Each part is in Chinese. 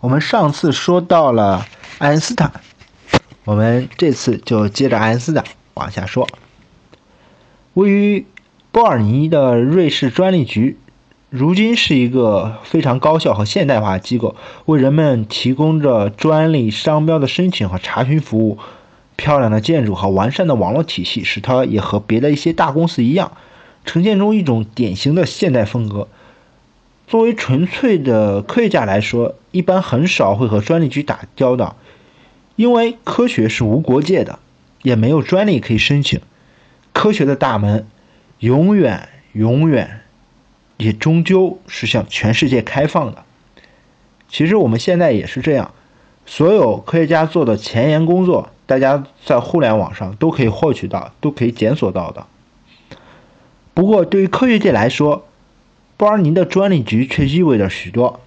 我们上次说到了爱因斯坦，我们这次就接着爱因斯坦往下说。位于波尔尼的瑞士专利局，如今是一个非常高效和现代化的机构，为人们提供着专利商标的申请和查询服务。漂亮的建筑和完善的网络体系，使它也和别的一些大公司一样，呈现出一种典型的现代风格。作为纯粹的科学家来说，一般很少会和专利局打交道，因为科学是无国界的，也没有专利可以申请。科学的大门永远、永远，也终究是向全世界开放的。其实我们现在也是这样，所有科学家做的前沿工作，大家在互联网上都可以获取到，都可以检索到的。不过，对于科学界来说，波尔尼的专利局却意味着许多。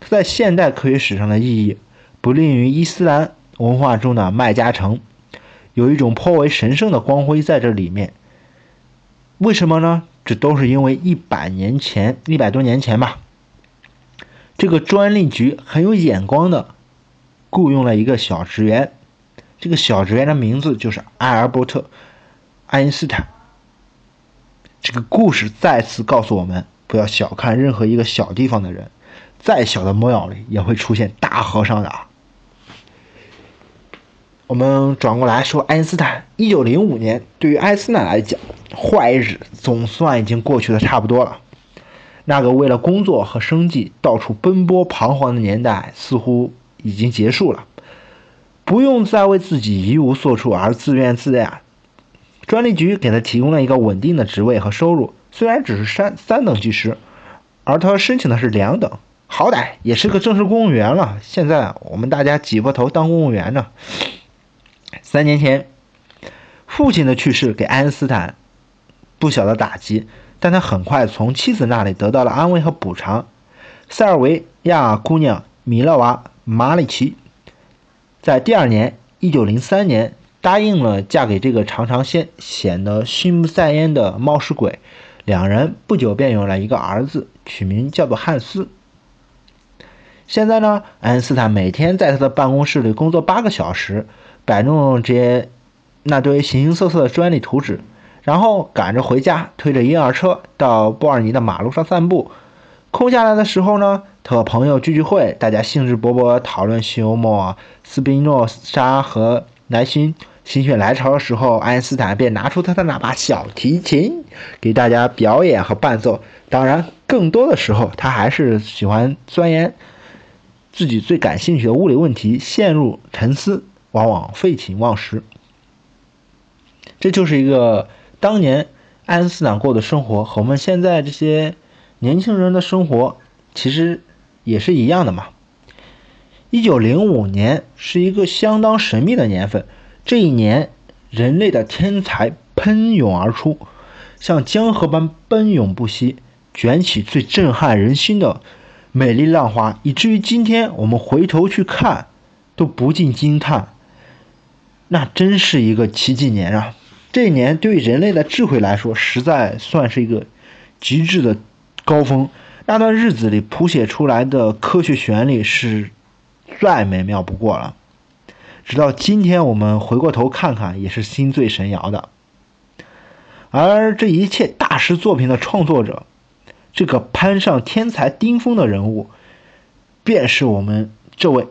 它在现代科学史上的意义，不吝于伊斯兰文化中的麦加城，有一种颇为神圣的光辉在这里面。为什么呢？这都是因为一百年前，一百多年前吧，这个专利局很有眼光的雇佣了一个小职员，这个小职员的名字就是埃尔伯特·爱因斯坦。这个故事再次告诉我们。不要小看任何一个小地方的人，再小的庙里也会出现大和尚的。我们转过来说，爱因斯坦，一九零五年对于爱因斯坦来讲，坏日子总算已经过去的差不多了。那个为了工作和生计到处奔波彷徨的年代似乎已经结束了，不用再为自己一无所处而自怨自艾。专利局给他提供了一个稳定的职位和收入。虽然只是三三等技师，而他申请的是两等，好歹也是个正式公务员了。现在我们大家挤破头当公务员呢。三年前，父亲的去世给爱因斯坦不小的打击，但他很快从妻子那里得到了安慰和补偿。塞尔维亚姑娘米勒娃·马里奇在第二年，一九零三年，答应了嫁给这个常常显显得心不在焉的冒失鬼。两人不久便有了一个儿子，取名叫做汉斯。现在呢，爱因斯坦每天在他的办公室里工作八个小时，摆弄这些那堆形形色色的专利图纸，然后赶着回家，推着婴儿车到波尔尼的马路上散步。空下来的时候呢，他和朋友聚聚会，大家兴致勃勃讨论休谟、斯宾诺莎和莱辛。心血来潮的时候，爱因斯坦便拿出他的那把小提琴，给大家表演和伴奏。当然，更多的时候，他还是喜欢钻研自己最感兴趣的物理问题，陷入沉思，往往废寝忘食。这就是一个当年爱因斯坦过的生活，和我们现在这些年轻人的生活其实也是一样的嘛。一九零五年是一个相当神秘的年份。这一年，人类的天才喷涌而出，像江河般奔涌不息，卷起最震撼人心的美丽浪花，以至于今天我们回头去看，都不禁惊叹。那真是一个奇迹年啊！这一年对于人类的智慧来说，实在算是一个极致的高峰。那段日子里谱写出来的科学旋律是再美妙不过了。直到今天，我们回过头看看，也是心醉神摇的。而这一切大师作品的创作者，这个攀上天才巅峰的人物，便是我们这位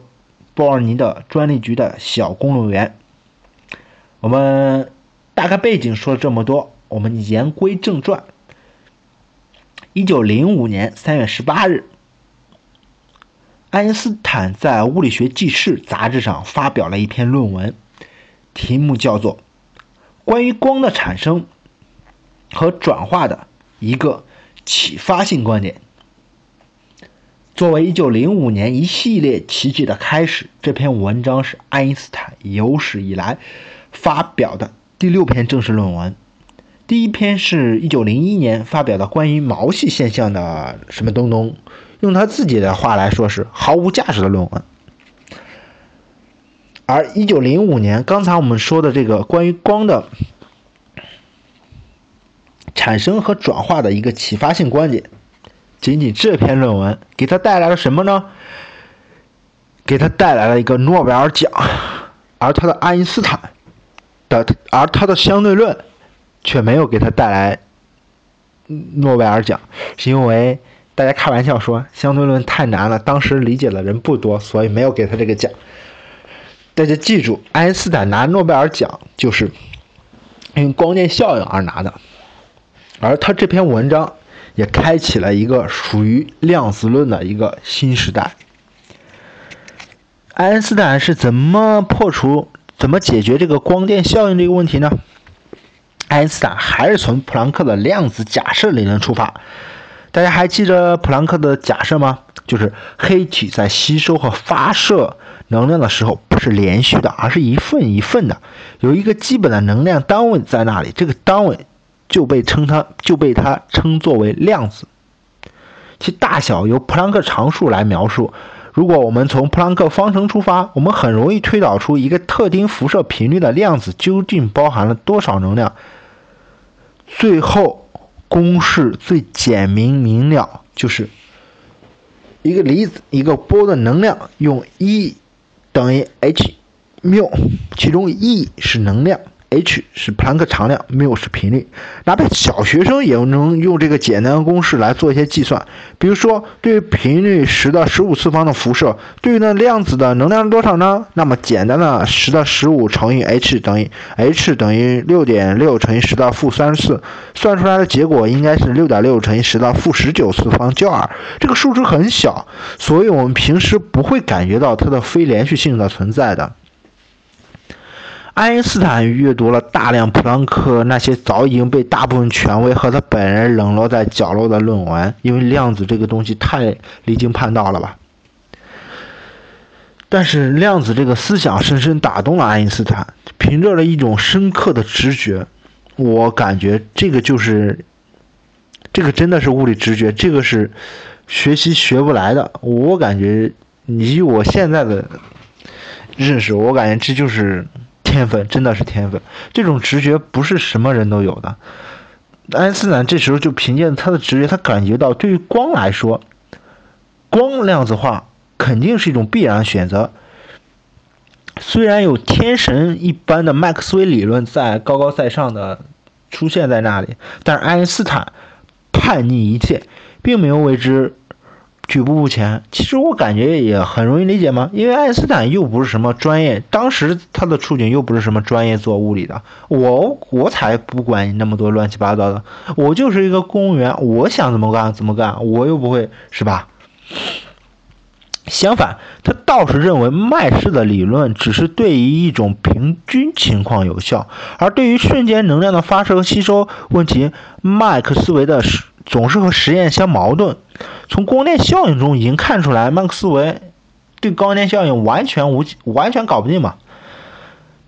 波尔尼的专利局的小公务员。我们大概背景说了这么多，我们言归正传。一九零五年三月十八日。爱因斯坦在《物理学纪事》杂志上发表了一篇论文，题目叫做《关于光的产生和转化的一个启发性观点》。作为1905年一系列奇迹的开始，这篇文章是爱因斯坦有史以来发表的第六篇正式论文。第一篇是一九零一年发表的关于毛细现象的什么东东。用他自己的话来说是毫无价值的论文，而一九零五年，刚才我们说的这个关于光的产生和转化的一个启发性观点，仅仅这篇论文给他带来了什么呢？给他带来了一个诺贝尔奖，而他的爱因斯坦的，而他的相对论却没有给他带来诺贝尔奖，是因为大家开玩笑说相对论太难了，当时理解的人不多，所以没有给他这个奖。大家记住，爱因斯坦拿诺贝尔奖就是因光电效应而拿的，而他这篇文章也开启了一个属于量子论的一个新时代。爱因斯坦是怎么破除、怎么解决这个光电效应这个问题呢？爱因斯坦还是从普朗克的量子假设理论出发。大家还记得普朗克的假设吗？就是黑体在吸收和发射。能量的时候不是连续的，而是一份一份的，有一个基本的能量单位在那里，这个单位就被称它就被它称作为量子，其大小由普朗克常数来描述。如果我们从普朗克方程出发，我们很容易推导出一个特定辐射频率的量子究竟包含了多少能量。最后公式最简明明了，就是一个离子一个波的能量用 E。等于 h 缪，其中 E 是能量，h 是普朗克常量，缪是频率。哪怕小学生也能用这个简单的公式来做一些计算。比如说，对于频率十的十五次方的辐射，对应的量子的能量是多少呢？那么简单的十的十五乘以 h 等于 h 等于六点六乘以十的负三十四，算出来的结果应该是六点六乘以十的负十九次方焦耳。这个数值很小，所以我们平时不会感觉到它的非连续性的存在的。爱因斯坦阅读了大量普朗克那些早已经被大部分权威和他本人冷落在角落的论文，因为量子这个东西太离经叛道了吧。但是量子这个思想深深打动了爱因斯坦，凭着了一种深刻的直觉，我感觉这个就是，这个真的是物理直觉，这个是学习学不来的。我感觉以我现在的认识，我感觉这就是。天分真的是天分，这种直觉不是什么人都有的。爱因斯坦这时候就凭借他的直觉，他感觉到对于光来说，光量子化肯定是一种必然选择。虽然有天神一般的麦克斯韦理论在高高在上的出现在那里，但是爱因斯坦叛逆一切，并没有为之。举步不前，其实我感觉也很容易理解嘛，因为爱因斯坦又不是什么专业，当时他的处境又不是什么专业做物理的，我我才不管你那么多乱七八糟的，我就是一个公务员，我想怎么干怎么干，我又不会是吧？相反，他倒是认为麦氏的理论只是对于一种平均情况有效，而对于瞬间能量的发射和吸收问题，麦克斯韦的总是和实验相矛盾。从光电效应中已经看出来，麦克斯韦对光电效应完全无完全搞不定嘛。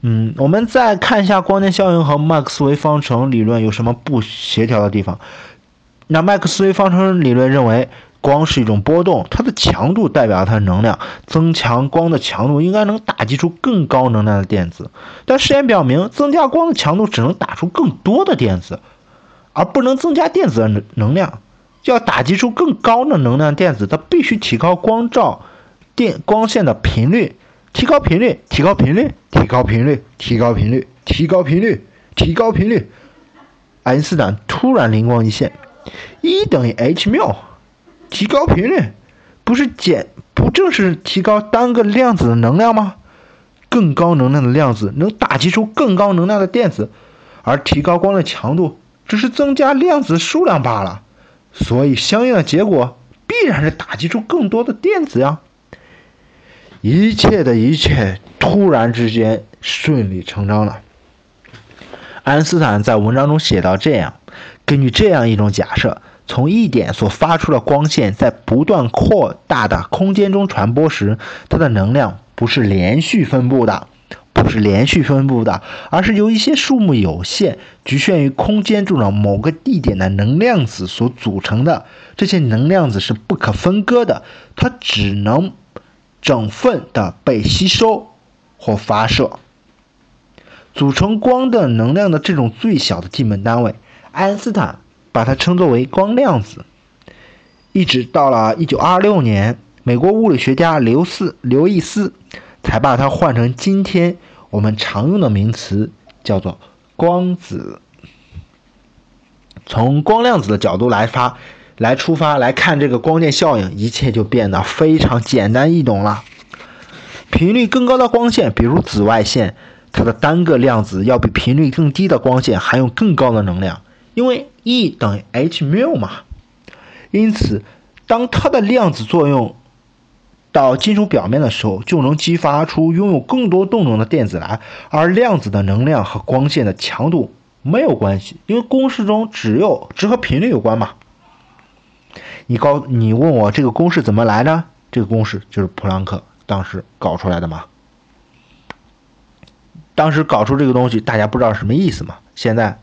嗯，我们再看一下光电效应和麦克斯韦方程理论有什么不协调的地方。那麦克斯韦方程理论认为，光是一种波动，它的强度代表它的能量，增强光的强度应该能打击出更高能量的电子。但实验表明，增加光的强度只能打出更多的电子，而不能增加电子的能能量。要打击出更高的能量电子，它必须提高光照电光线的频率，提高频率，提高频率，提高频率，提高频率，提高频率，提高频率。爱因斯坦突然灵光一现，E 等于 h 缪，提高频率，不是减，不正是提高单个量子的能量吗？更高能量的量子能打击出更高能量的电子，而提高光的强度只是增加量子数量罢了。所以，相应的结果必然是打击出更多的电子呀！一切的一切突然之间顺理成章了。爱因斯坦在文章中写到这样：根据这样一种假设，从一点所发出的光线在不断扩大的空间中传播时，它的能量不是连续分布的。不是连续分布的，而是由一些数目有限、局限于空间中的某个地点的能量子所组成的。这些能量子是不可分割的，它只能整份的被吸收或发射。组成光的能量的这种最小的基本单位，爱因斯坦把它称作为光量子。一直到了1926年，美国物理学家刘斯刘易斯才把它换成今天我们常用的名词，叫做光子。从光量子的角度来发来出发来看这个光电效应，一切就变得非常简单易懂了。频率更高的光线，比如紫外线，它的单个量子要比频率更低的光线含有更高的能量，因为 E 等于 h 缪嘛。因此，当它的量子作用到金属表面的时候，就能激发出拥有更多动能的电子来。而量子的能量和光线的强度没有关系，因为公式中只有只和频率有关嘛。你告你问我这个公式怎么来呢？这个公式就是普朗克。当时搞出来的嘛，当时搞出这个东西，大家不知道什么意思嘛？现在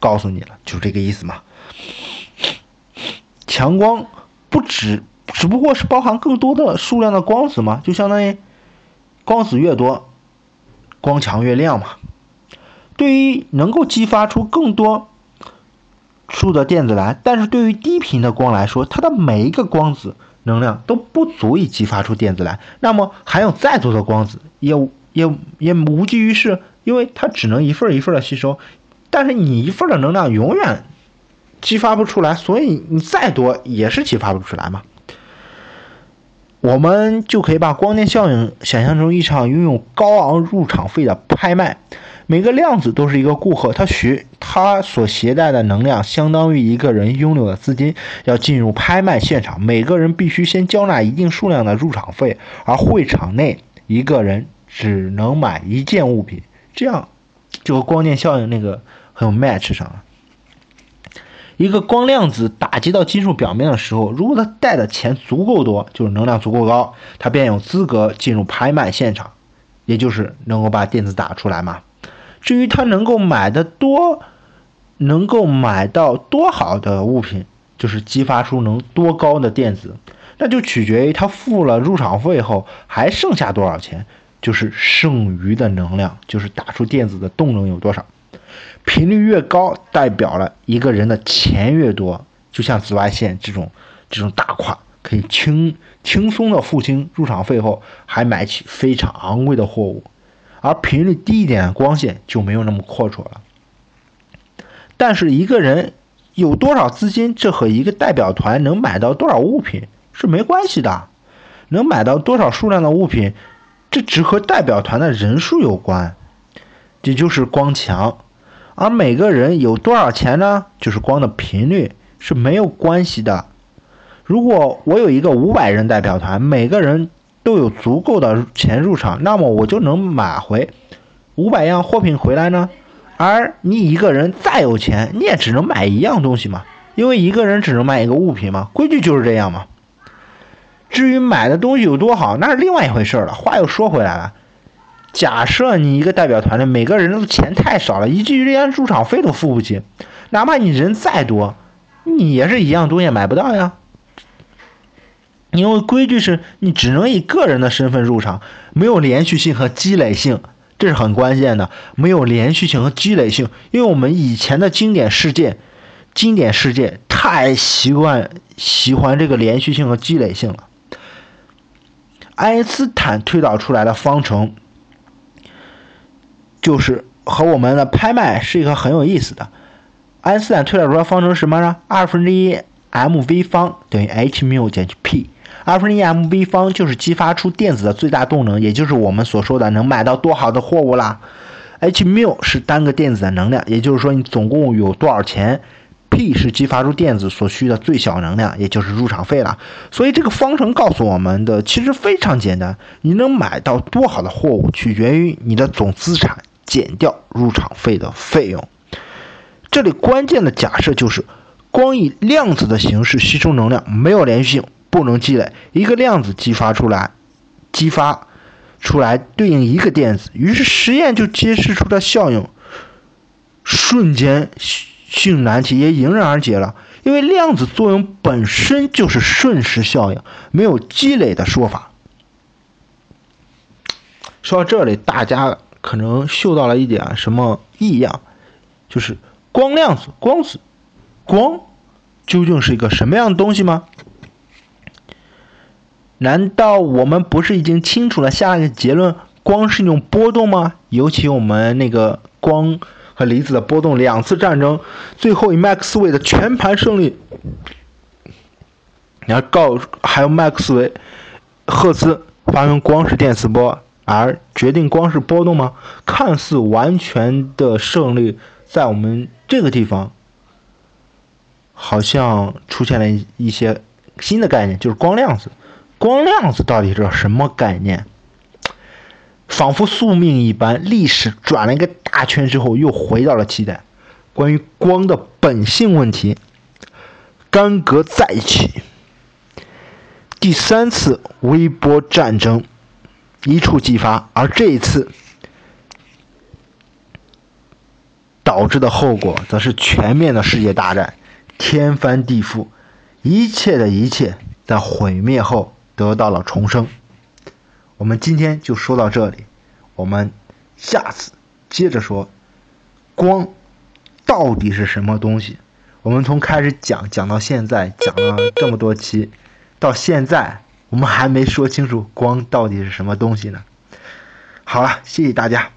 告诉你了，就是这个意思嘛。强光不只只不过是包含更多的数量的光子嘛，就相当于光子越多，光强越亮嘛。对于能够激发出更多数的电子来，但是对于低频的光来说，它的每一个光子。能量都不足以激发出电子来，那么含有再多的光子也也也无济于事，因为它只能一份一份的吸收。但是你一份的能量永远激发不出来，所以你再多也是激发不出来嘛。我们就可以把光电效应想象成一场拥有高昂入场费的拍卖。每个量子都是一个顾客，他携他所携带的能量相当于一个人拥有的资金。要进入拍卖现场，每个人必须先交纳一定数量的入场费，而会场内一个人只能买一件物品。这样就和光电效应那个很有 match 上了。一个光量子打击到金属表面的时候，如果它带的钱足够多，就是能量足够高，它便有资格进入拍卖现场，也就是能够把电子打出来嘛。至于他能够买的多，能够买到多好的物品，就是激发出能多高的电子，那就取决于他付了入场费后还剩下多少钱，就是剩余的能量，就是打出电子的动能有多少。频率越高，代表了一个人的钱越多，就像紫外线这种这种大款，可以轻轻松的付清入场费后，还买起非常昂贵的货物。而频率低一点的光线就没有那么阔绰了。但是一个人有多少资金，这和一个代表团能买到多少物品是没关系的。能买到多少数量的物品，这只和代表团的人数有关，也就是光强。而每个人有多少钱呢？就是光的频率是没有关系的。如果我有一个五百人代表团，每个人。都有足够的钱入场，那么我就能买回五百样货品回来呢。而你一个人再有钱，你也只能买一样东西嘛，因为一个人只能买一个物品嘛，规矩就是这样嘛。至于买的东西有多好，那是另外一回事了。话又说回来了，假设你一个代表团的每个人的钱太少了，以至于连入场费都付不起，哪怕你人再多，你也是一样东西买不到呀。因为规矩是你只能以个人的身份入场，没有连续性和积累性，这是很关键的。没有连续性和积累性，因为我们以前的经典世界，经典世界太习惯喜欢这个连续性和积累性了。爱因斯坦推导出来的方程，就是和我们的拍卖是一个很有意思的。爱因斯坦推导出来方程什么呢？二分之一 mv 方等于 h 缪减去 p。二分之一 mv 方就是激发出电子的最大动能，也就是我们所说的能买到多好的货物啦。h 缪是单个电子的能量，也就是说你总共有多少钱。p 是激发出电子所需的最小能量，也就是入场费了。所以这个方程告诉我们的其实非常简单：你能买到多好的货物，取决于你的总资产减掉入场费的费用。这里关键的假设就是，光以量子的形式吸收能量没有连续性。不能积累一个量子激发出来，激发出来对应一个电子，于是实验就揭示出了效应，瞬间性难题也迎刃而解了。因为量子作用本身就是瞬时效应，没有积累的说法。说到这里，大家可能嗅到了一点什么异样，就是光量子、光子、光究竟是一个什么样的东西吗？难道我们不是已经清楚了下一个结论？光是一种波动吗？尤其我们那个光和离子的波动，两次战争，最后以麦克斯韦的全盘胜利，然后告还有麦克斯韦赫兹发明光是电磁波，而决定光是波动吗？看似完全的胜利，在我们这个地方，好像出现了一些新的概念，就是光量子。光量子到底是什么概念？仿佛宿命一般，历史转了一个大圈之后，又回到了起点。关于光的本性问题，干戈再起，第三次微波战争一触即发，而这一次导致的后果，则是全面的世界大战，天翻地覆，一切的一切在毁灭后。得到了重生。我们今天就说到这里，我们下次接着说光到底是什么东西。我们从开始讲讲到现在，讲了这么多期，到现在我们还没说清楚光到底是什么东西呢。好了，谢谢大家。